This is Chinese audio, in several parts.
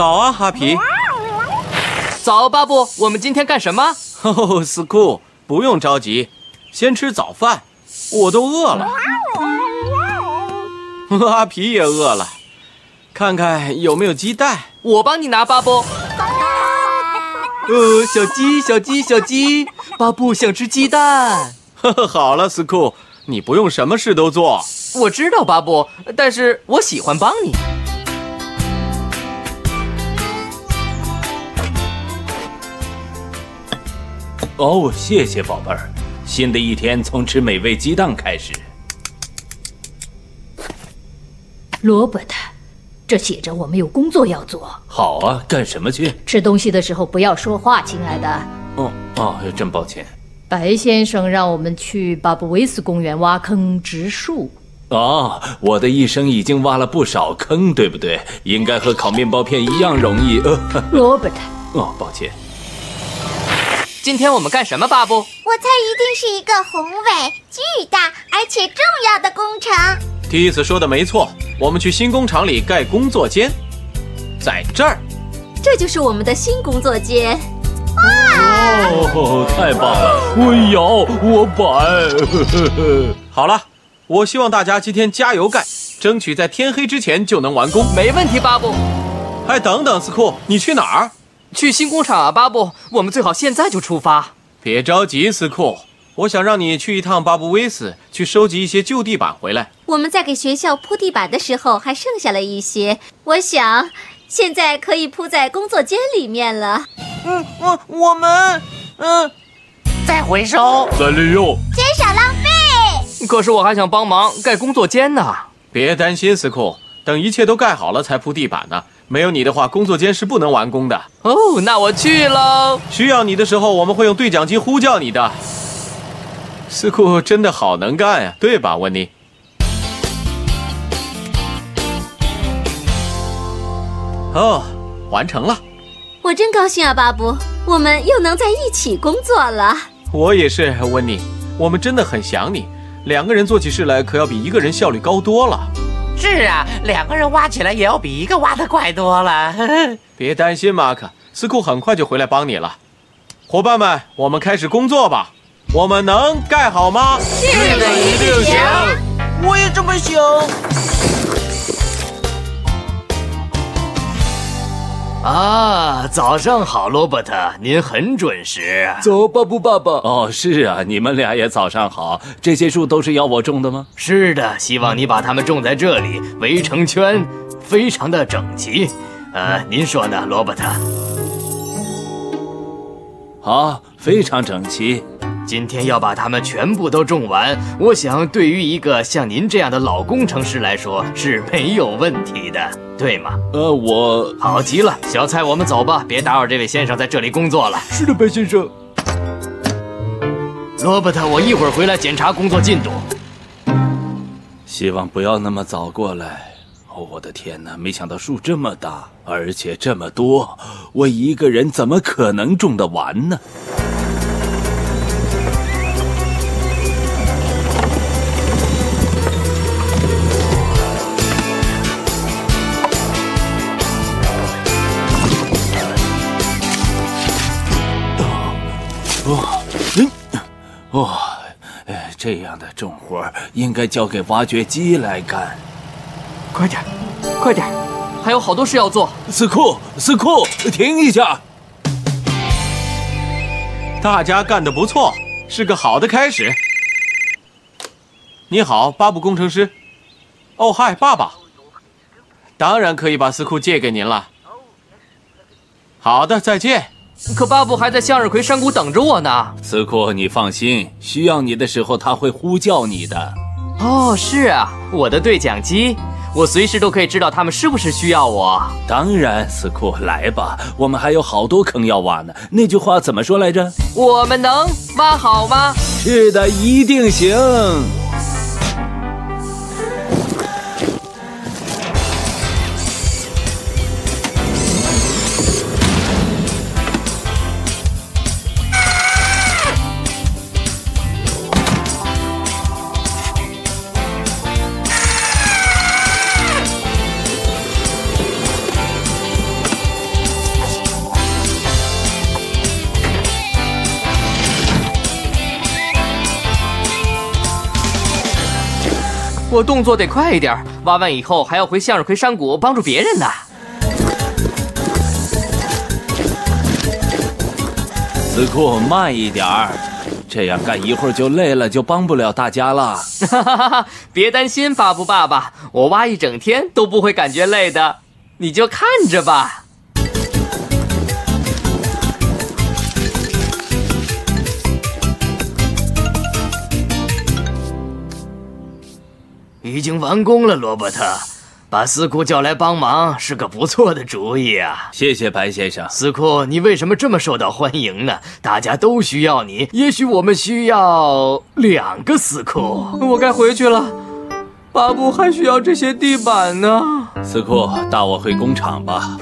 早啊，哈皮。早，巴布，我们今天干什么？哦，斯库，不用着急，先吃早饭，我都饿了。哈皮也饿了，看看有没有鸡蛋。我帮你拿，巴布。呃，小鸡，小鸡，小鸡，巴布想吃鸡蛋。呵呵，好了，斯库，你不用什么事都做。我知道，巴布，但是我喜欢帮你。哦，谢谢宝贝儿。新的一天从吃美味鸡蛋开始。罗伯特，这写着我们有工作要做。好啊，干什么去？吃东西的时候不要说话，亲爱的。哦哦，真抱歉。白先生让我们去巴布维斯公园挖坑植树。哦，我的一生已经挖了不少坑，对不对？应该和烤面包片一样容易。呃，罗伯特，哦，抱歉。今天我们干什么，巴布？我猜一定是一个宏伟、巨大而且重要的工程。蒂斯说的没错，我们去新工厂里盖工作间，在这儿。这就是我们的新工作间。哇哦，太棒了！我摇，我摆。好了，我希望大家今天加油干，争取在天黑之前就能完工。没问题，巴布。哎，等等，斯库，你去哪儿？去新工厂啊，巴布。我们最好现在就出发。别着急，斯库，我想让你去一趟巴布威斯，去收集一些旧地板回来。我们在给学校铺地板的时候还剩下了一些，我想现在可以铺在工作间里面了。嗯，我我们，嗯，再回收。再利用。减少浪费。可是我还想帮忙盖工作间呢。别担心，斯库，等一切都盖好了才铺地板呢。没有你的话，工作间是不能完工的。哦，那我去喽。需要你的时候，我们会用对讲机呼叫你的。斯库真的好能干呀，对吧，温妮？哦，完成了。我真高兴啊，巴布，我们又能在一起工作了。我也是，温妮，我们真的很想你。两个人做起事来可要比一个人效率高多了。是啊，两个人挖起来也要比一个挖的快多了。别担心，马克，斯库很快就回来帮你了。伙伴们，我们开始工作吧。我们能盖好吗？是的，一定行。我也这么想。啊，早上好，罗伯特，您很准时。走，巴布爸爸。哦，是啊，你们俩也早上好。这些树都是要我种的吗？是的，希望你把它们种在这里，围成圈，非常的整齐。呃，您说呢，罗伯特？好，非常整齐。今天要把它们全部都种完，我想对于一个像您这样的老工程师来说是没有问题的，对吗？呃，我好极了，小蔡，我们走吧，别打扰这位先生在这里工作了。是的，白先生。罗伯特，我一会儿回来检查工作进度。希望不要那么早过来。哦，我的天哪！没想到树这么大，而且这么多，我一个人怎么可能种得完呢？哦，嗯，哦，哎，这样的重活应该交给挖掘机来干。快点，快点，还有好多事要做。斯库，斯库，停一下！大家干得不错，是个好的开始。你好，巴布工程师。哦，嗨，爸爸。当然可以把司库借给您了。好的，再见。可巴布还在向日葵山谷等着我呢。斯库，你放心，需要你的时候他会呼叫你的。哦，是啊，我的对讲机，我随时都可以知道他们是不是需要我。当然，斯库，来吧，我们还有好多坑要挖呢。那句话怎么说来着？我们能挖好吗？是的，一定行。我动作得快一点，挖完以后还要回向日葵山谷帮助别人呢。子库，慢一点儿，这样干一会儿就累了，就帮不了大家了。哈哈哈哈！别担心，巴布爸爸，我挖一整天都不会感觉累的，你就看着吧。已经完工了，罗伯特。把斯库叫来帮忙是个不错的主意啊！谢谢白先生。斯库，你为什么这么受到欢迎呢？大家都需要你，也许我们需要两个斯库。我该回去了，巴布还需要这些地板呢。斯库，带我回工厂吧。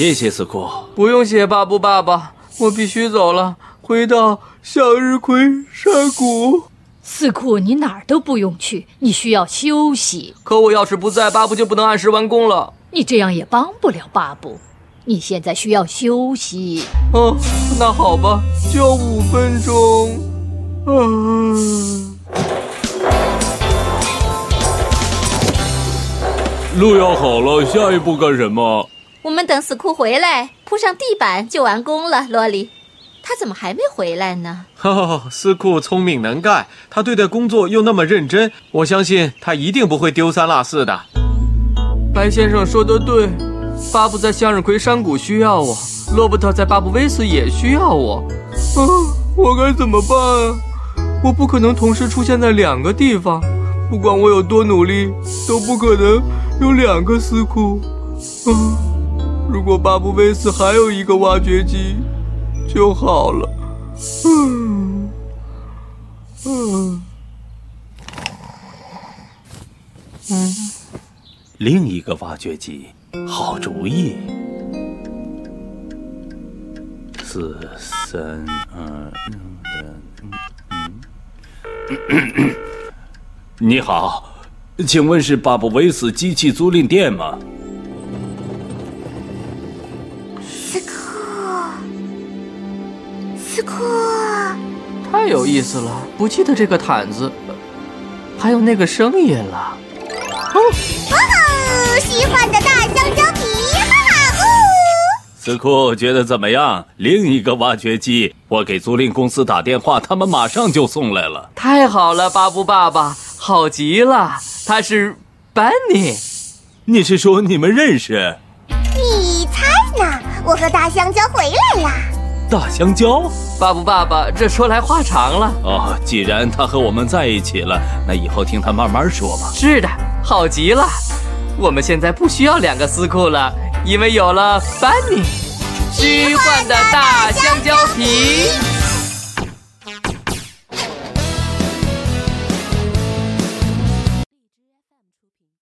谢谢四库。不用谢，巴布爸爸，我必须走了，回到向日葵山谷。四库，你哪儿都不用去，你需要休息。可我要是不在，巴布就不能按时完工了。你这样也帮不了巴布，你现在需要休息。哦，那好吧，就五分钟。啊。路要好了，下一步干什么？我们等死库回来，铺上地板就完工了。洛里，他怎么还没回来呢？哦，斯库聪明能干，他对待工作又那么认真，我相信他一定不会丢三落四的。白先生说的对，巴布在向日葵山谷需要我，罗伯特在巴布威斯也需要我。啊，我该怎么办啊？我不可能同时出现在两个地方，不管我有多努力，都不可能有两个斯库。啊。如果巴布威斯还有一个挖掘机就好了。嗯。嗯嗯，另一个挖掘机，好主意。四三二嗯。嗯。你好，请问是巴布威斯机器租赁店吗？太有意思了！不记得这个毯子，还有那个声音了。哦，哦，喜欢的大香蕉皮，哈哈呜！斯库觉得怎么样？另一个挖掘机，我给租赁公司打电话，他们马上就送来了。太好了，巴布爸爸，好极了！他是班尼，你是说你们认识？你猜呢？我和大香蕉回来了。大香蕉，爸不爸爸，这说来话长了。哦，既然他和我们在一起了，那以后听他慢慢说吧。是的，好极了。我们现在不需要两个司库了，因为有了班尼，虚幻的大香蕉皮。